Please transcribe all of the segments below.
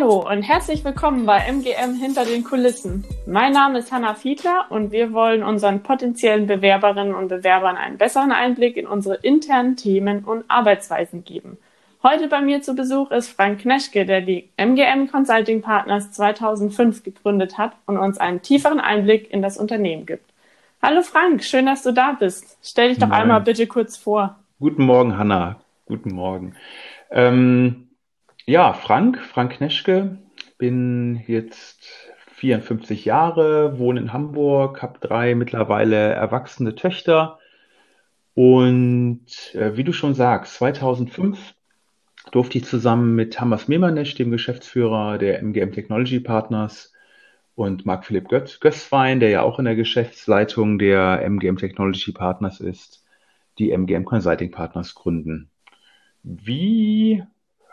Hallo und herzlich willkommen bei MGM Hinter den Kulissen. Mein Name ist Hanna Fiedler und wir wollen unseren potenziellen Bewerberinnen und Bewerbern einen besseren Einblick in unsere internen Themen und Arbeitsweisen geben. Heute bei mir zu Besuch ist Frank Kneschke, der die MGM Consulting Partners 2005 gegründet hat und uns einen tieferen Einblick in das Unternehmen gibt. Hallo Frank, schön, dass du da bist. Stell dich doch Moin. einmal bitte kurz vor. Guten Morgen, Hanna. Guten Morgen. Ähm ja, Frank, Frank Kneschke, bin jetzt 54 Jahre, wohne in Hamburg, habe drei mittlerweile erwachsene Töchter und äh, wie du schon sagst, 2005 durfte ich zusammen mit Thomas Memanesch, dem Geschäftsführer der MGM Technology Partners, und Marc Philipp Gößwein, der ja auch in der Geschäftsleitung der MGM Technology Partners ist, die MGM Consulting Partners gründen. Wie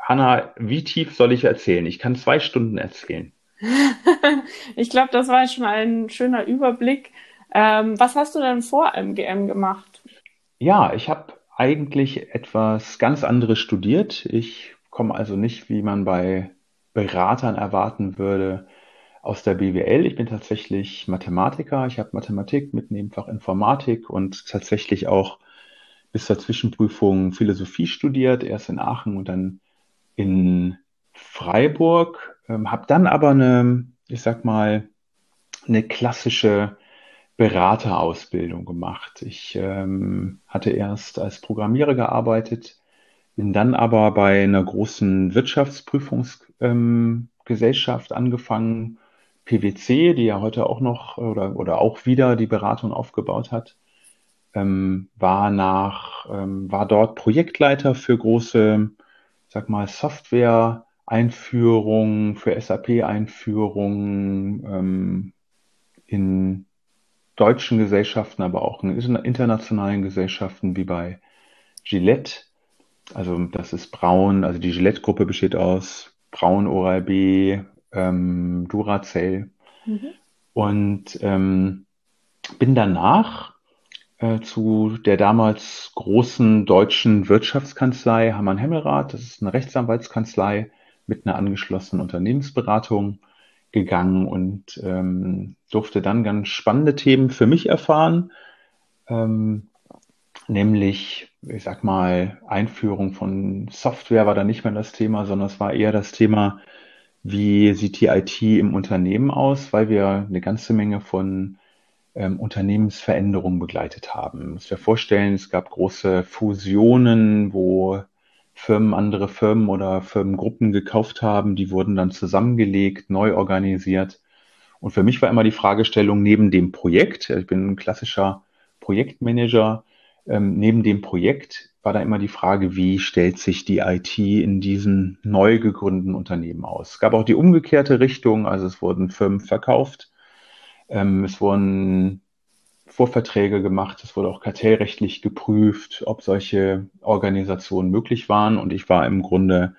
Hanna, wie tief soll ich erzählen? Ich kann zwei Stunden erzählen. ich glaube, das war schon ein schöner Überblick. Ähm, was hast du denn vor MGM gemacht? Ja, ich habe eigentlich etwas ganz anderes studiert. Ich komme also nicht, wie man bei Beratern erwarten würde, aus der BWL. Ich bin tatsächlich Mathematiker. Ich habe Mathematik mit Nebenfach Informatik und tatsächlich auch bis zur Zwischenprüfung Philosophie studiert, erst in Aachen und dann in Freiburg, ähm, habe dann aber eine, ich sag mal, eine klassische Beraterausbildung gemacht. Ich ähm, hatte erst als Programmierer gearbeitet, bin dann aber bei einer großen Wirtschaftsprüfungsgesellschaft ähm, angefangen, PwC, die ja heute auch noch oder, oder auch wieder die Beratung aufgebaut hat, ähm, war nach, ähm, war dort Projektleiter für große sag mal, Software-Einführung, für SAP-Einführung ähm, in deutschen Gesellschaften, aber auch in internationalen Gesellschaften wie bei Gillette. Also das ist Braun, also die Gillette-Gruppe besteht aus Braun, Oral-B, ähm, Duracell. Mhm. Und ähm, bin danach zu der damals großen deutschen Wirtschaftskanzlei Hammann Hemmelrath. Das ist eine Rechtsanwaltskanzlei mit einer angeschlossenen Unternehmensberatung gegangen und ähm, durfte dann ganz spannende Themen für mich erfahren, ähm, nämlich, ich sag mal, Einführung von Software war da nicht mehr das Thema, sondern es war eher das Thema, wie sieht die IT im Unternehmen aus, weil wir eine ganze Menge von Unternehmensveränderungen begleitet haben. Muss mir vorstellen, es gab große Fusionen, wo Firmen andere Firmen oder Firmengruppen gekauft haben, die wurden dann zusammengelegt, neu organisiert. Und für mich war immer die Fragestellung neben dem Projekt, ich bin ein klassischer Projektmanager, ähm, neben dem Projekt war da immer die Frage, wie stellt sich die IT in diesen neu gegründeten Unternehmen aus? Es gab auch die umgekehrte Richtung, also es wurden Firmen verkauft ähm, es wurden Vorverträge gemacht, es wurde auch kartellrechtlich geprüft, ob solche Organisationen möglich waren. Und ich war im Grunde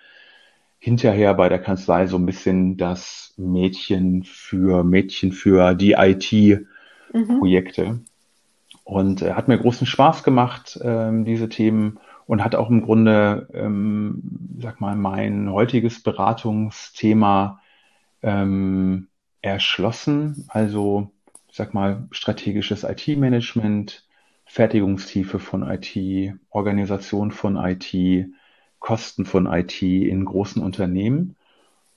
hinterher bei der Kanzlei so ein bisschen das Mädchen für Mädchen für die IT-Projekte. Mhm. Und äh, hat mir großen Spaß gemacht, ähm, diese Themen und hat auch im Grunde, ähm, sag mal, mein heutiges Beratungsthema ähm, erschlossen. Also, ich sag mal, strategisches IT-Management, Fertigungstiefe von IT, Organisation von IT, Kosten von IT in großen Unternehmen.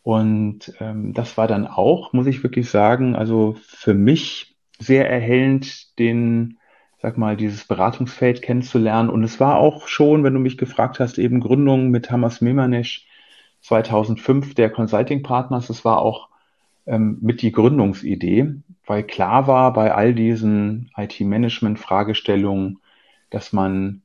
Und ähm, das war dann auch, muss ich wirklich sagen, also für mich sehr erhellend, den, sag mal, dieses Beratungsfeld kennenzulernen. Und es war auch schon, wenn du mich gefragt hast, eben Gründung mit Hamas Memanesh 2005 der Consulting Partners. Es war auch ähm, mit die Gründungsidee, weil klar war bei all diesen IT-Management-Fragestellungen, dass man,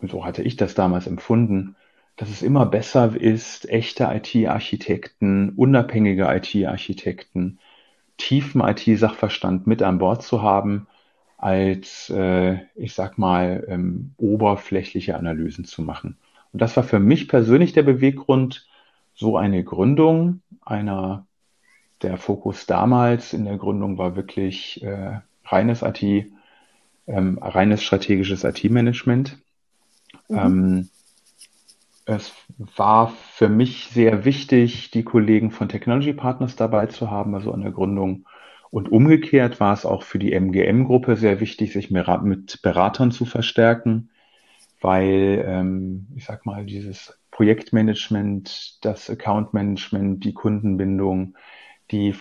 so hatte ich das damals empfunden, dass es immer besser ist, echte IT-Architekten, unabhängige IT-Architekten, tiefen IT-Sachverstand mit an Bord zu haben, als, äh, ich sag mal, ähm, oberflächliche Analysen zu machen. Und das war für mich persönlich der Beweggrund, so eine Gründung einer der Fokus damals in der Gründung war wirklich äh, reines IT, ähm, reines strategisches IT-Management. Mhm. Ähm, es war für mich sehr wichtig, die Kollegen von Technology Partners dabei zu haben, also an der Gründung. Und umgekehrt war es auch für die MGM-Gruppe sehr wichtig, sich mit Beratern zu verstärken, weil, ähm, ich sag mal, dieses Projektmanagement, das Accountmanagement, die Kundenbindung, die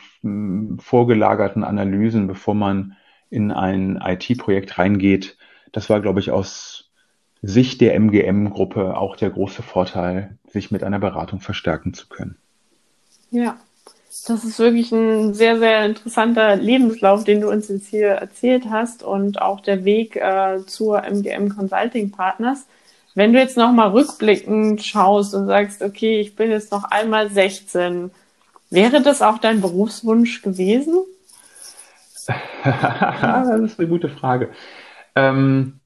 vorgelagerten Analysen, bevor man in ein IT-Projekt reingeht, das war, glaube ich, aus Sicht der MGM-Gruppe auch der große Vorteil, sich mit einer Beratung verstärken zu können. Ja, das ist wirklich ein sehr, sehr interessanter Lebenslauf, den du uns jetzt hier erzählt hast und auch der Weg äh, zur MGM Consulting Partners. Wenn du jetzt nochmal rückblickend schaust und sagst, okay, ich bin jetzt noch einmal 16, wäre das auch dein Berufswunsch gewesen? das ist eine gute Frage. Ähm,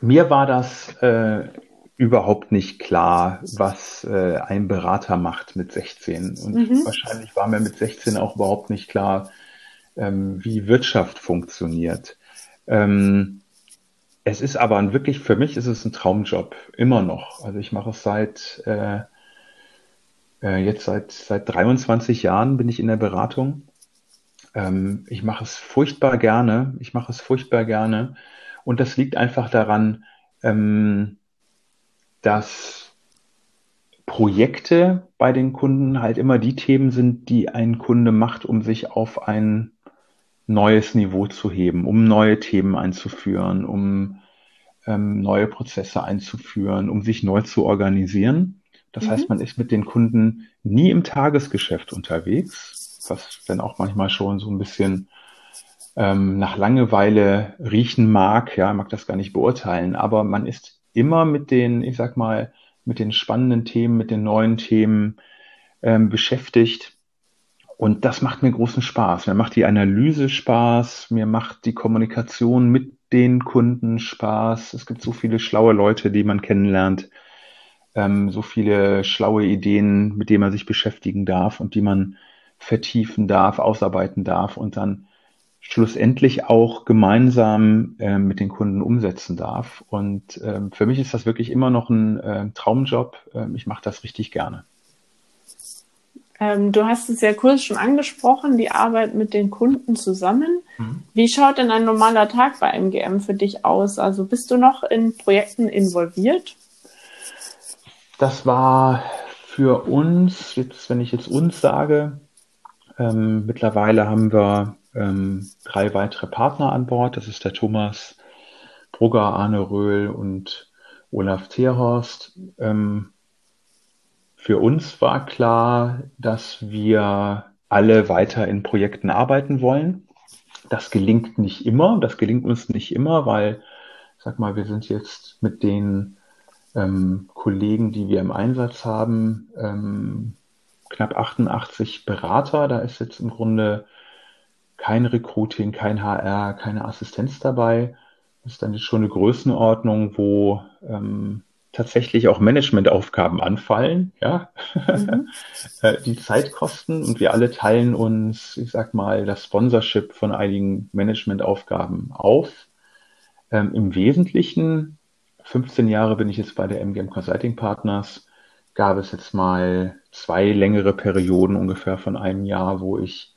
mir war das äh, überhaupt nicht klar, was äh, ein Berater macht mit 16. Und mhm. wahrscheinlich war mir mit 16 auch überhaupt nicht klar, ähm, wie Wirtschaft funktioniert. Ähm, es ist aber ein, wirklich, für mich ist es ein Traumjob, immer noch. Also ich mache es seit, äh, äh, jetzt seit, seit 23 Jahren bin ich in der Beratung. Ähm, ich mache es furchtbar gerne. Ich mache es furchtbar gerne. Und das liegt einfach daran, ähm, dass Projekte bei den Kunden halt immer die Themen sind, die ein Kunde macht, um sich auf ein neues Niveau zu heben, um neue Themen einzuführen, um ähm, neue Prozesse einzuführen, um sich neu zu organisieren. Das mhm. heißt, man ist mit den Kunden nie im Tagesgeschäft unterwegs, was dann auch manchmal schon so ein bisschen ähm, nach Langeweile riechen mag, ja, mag das gar nicht beurteilen, aber man ist immer mit den, ich sag mal, mit den spannenden Themen, mit den neuen Themen ähm, beschäftigt. Und das macht mir großen Spaß. Mir macht die Analyse Spaß, mir macht die Kommunikation mit den Kunden Spaß. Es gibt so viele schlaue Leute, die man kennenlernt, ähm, so viele schlaue Ideen, mit denen man sich beschäftigen darf und die man vertiefen darf, ausarbeiten darf und dann schlussendlich auch gemeinsam äh, mit den Kunden umsetzen darf. Und ähm, für mich ist das wirklich immer noch ein äh, Traumjob. Ähm, ich mache das richtig gerne. Ähm, du hast es ja kurz schon angesprochen, die Arbeit mit den Kunden zusammen. Mhm. Wie schaut denn ein normaler Tag bei MGM für dich aus? Also bist du noch in Projekten involviert? Das war für uns, jetzt, wenn ich jetzt uns sage, ähm, mittlerweile haben wir ähm, drei weitere Partner an Bord. Das ist der Thomas Brugger, Arne Röhl und Olaf Terhorst. Ähm, für uns war klar, dass wir alle weiter in Projekten arbeiten wollen. Das gelingt nicht immer. Das gelingt uns nicht immer, weil, sag mal, wir sind jetzt mit den ähm, Kollegen, die wir im Einsatz haben, ähm, knapp 88 Berater. Da ist jetzt im Grunde kein Recruiting, kein HR, keine Assistenz dabei. Das ist dann jetzt schon eine Größenordnung, wo ähm, tatsächlich auch Managementaufgaben anfallen, ja, mhm. Äh, die Zeit kosten und wir alle teilen uns, ich sag mal, das Sponsorship von einigen Managementaufgaben auf. Ähm, Im Wesentlichen, 15 Jahre bin ich jetzt bei der MGM Consulting Partners, gab es jetzt mal zwei längere Perioden ungefähr von einem Jahr, wo ich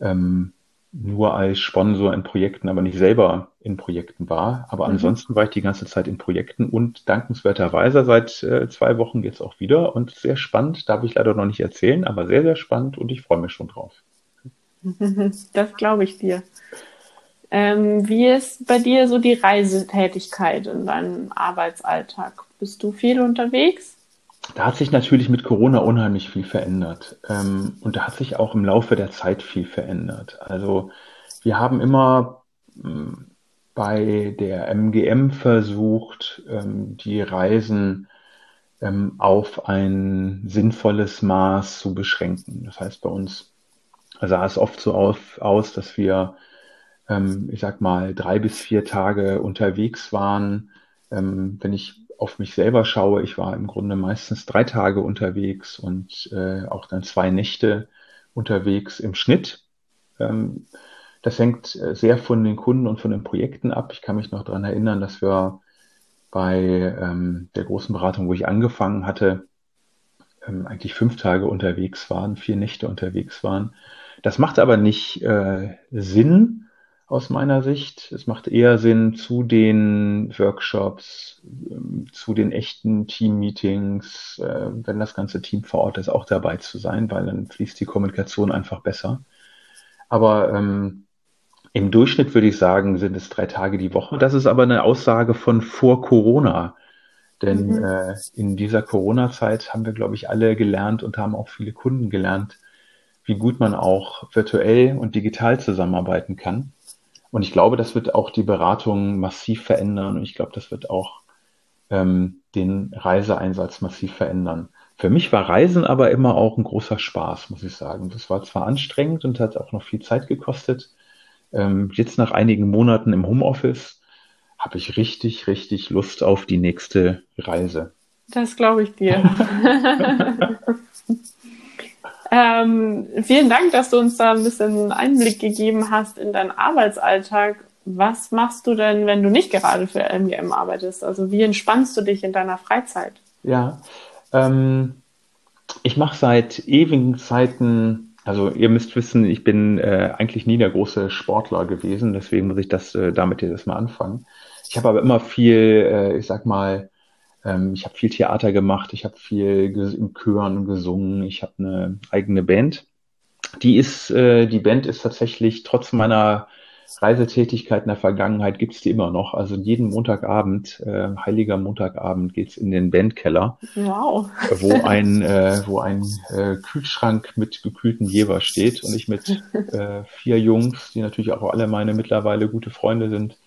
ähm, nur als Sponsor in Projekten, aber nicht selber in Projekten war. Aber mhm. ansonsten war ich die ganze Zeit in Projekten und dankenswerterweise seit äh, zwei Wochen jetzt auch wieder und sehr spannend, darf ich leider noch nicht erzählen, aber sehr, sehr spannend und ich freue mich schon drauf. Das glaube ich dir. Ähm, wie ist bei dir so die Reisetätigkeit in deinem Arbeitsalltag? Bist du viel unterwegs? da hat sich natürlich mit Corona unheimlich viel verändert. Ähm, und da hat sich auch im Laufe der Zeit viel verändert. Also wir haben immer ähm, bei der MGM versucht, ähm, die Reisen ähm, auf ein sinnvolles Maß zu beschränken. Das heißt, bei uns sah es oft so auf, aus, dass wir, ähm, ich sag mal, drei bis vier Tage unterwegs waren. Ähm, wenn ich auf mich selber schaue, ich war im Grunde meistens drei Tage unterwegs und äh, auch dann zwei Nächte unterwegs im Schnitt. Ähm, das hängt äh, sehr von den Kunden und von den Projekten ab. Ich kann mich noch daran erinnern, dass wir bei ähm, der großen Beratung, wo ich angefangen hatte, ähm, eigentlich fünf Tage unterwegs waren, vier Nächte unterwegs waren. Das macht aber nicht äh, Sinn aus meiner Sicht. Es macht eher Sinn, zu den Workshops, ähm, zu den echten Team-Meetings, äh, wenn das ganze Team vor Ort ist, auch dabei zu sein, weil dann fließt die Kommunikation einfach besser. Aber ähm, im Durchschnitt würde ich sagen, sind es drei Tage die Woche. Das ist aber eine Aussage von vor Corona. Denn mhm. äh, in dieser Corona-Zeit haben wir, glaube ich, alle gelernt und haben auch viele Kunden gelernt, wie gut man auch virtuell und digital zusammenarbeiten kann. Und ich glaube, das wird auch die Beratung massiv verändern und ich glaube, das wird auch ähm, den Reiseeinsatz massiv verändern. Für mich war Reisen aber immer auch ein großer Spaß, muss ich sagen. Das war zwar anstrengend und hat auch noch viel Zeit gekostet. Ähm, jetzt nach einigen Monaten im Homeoffice habe ich richtig, richtig Lust auf die nächste Reise. Das glaube ich dir. ähm, vielen Dank, dass du uns da ein bisschen Einblick gegeben hast in deinen Arbeitsalltag. Was machst du denn, wenn du nicht gerade für MGM arbeitest? Also wie entspannst du dich in deiner Freizeit? Ja, ähm, ich mache seit ewigen Zeiten, also ihr müsst wissen, ich bin äh, eigentlich nie der große Sportler gewesen, deswegen muss ich das äh, damit jetzt mal anfangen. Ich habe aber immer viel, äh, ich sag mal, ähm, ich habe viel Theater gemacht, ich habe viel in Chören gesungen, ich habe eine eigene Band. Die ist, äh, die Band ist tatsächlich trotz meiner Reisetätigkeit in der Vergangenheit gibt's die immer noch. Also jeden Montagabend, äh, heiliger Montagabend, geht's in den Bandkeller, wow. wo ein, äh, wo ein äh, Kühlschrank mit gekühlten Jever steht und ich mit äh, vier Jungs, die natürlich auch alle meine mittlerweile gute Freunde sind,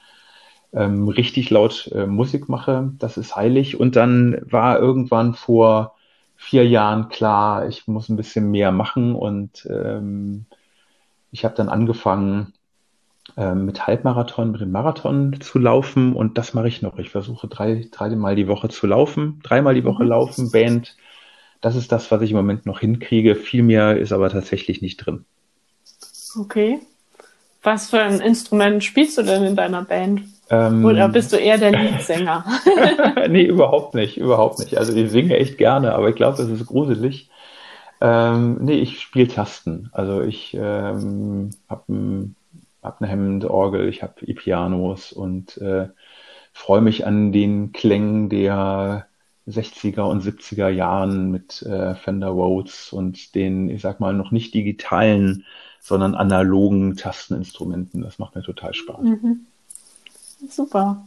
ähm, richtig laut äh, Musik mache. Das ist heilig. Und dann war irgendwann vor vier Jahren klar, ich muss ein bisschen mehr machen und ähm, ich habe dann angefangen äh, mit Halbmarathon, mit dem Marathon zu laufen und das mache ich noch. Ich versuche drei, dreimal die Woche zu laufen, dreimal die Woche mhm. laufen, Band. Das ist das, was ich im Moment noch hinkriege. Viel mehr ist aber tatsächlich nicht drin. Okay. Was für ein Instrument spielst du denn in deiner Band? Ähm, Oder bist du eher der Liedsänger? nee, überhaupt nicht, überhaupt nicht. Also ich singe echt gerne, aber ich glaube, das ist gruselig. Ähm, nee, ich spiele Tasten. Also ich ähm, habe ein, hab eine Hammond-Orgel, ich habe E-Pianos und äh, freue mich an den Klängen der 60er und 70er Jahren mit äh, Fender Rhodes und den, ich sag mal, noch nicht digitalen, sondern analogen Tasteninstrumenten. Das macht mir total Spaß. Mhm. Super.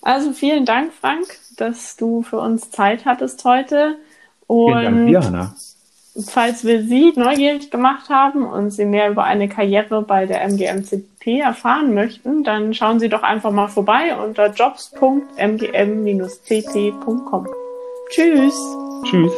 Also vielen Dank, Frank, dass du für uns Zeit hattest heute. Und vielen Dank dir, Hanna. Falls wir Sie neugierig gemacht haben und Sie mehr über eine Karriere bei der MGMCP erfahren möchten, dann schauen Sie doch einfach mal vorbei unter jobs.mgm-cp.com. Tschüss. Tschüss.